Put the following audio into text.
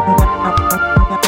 Oh, oh, oh,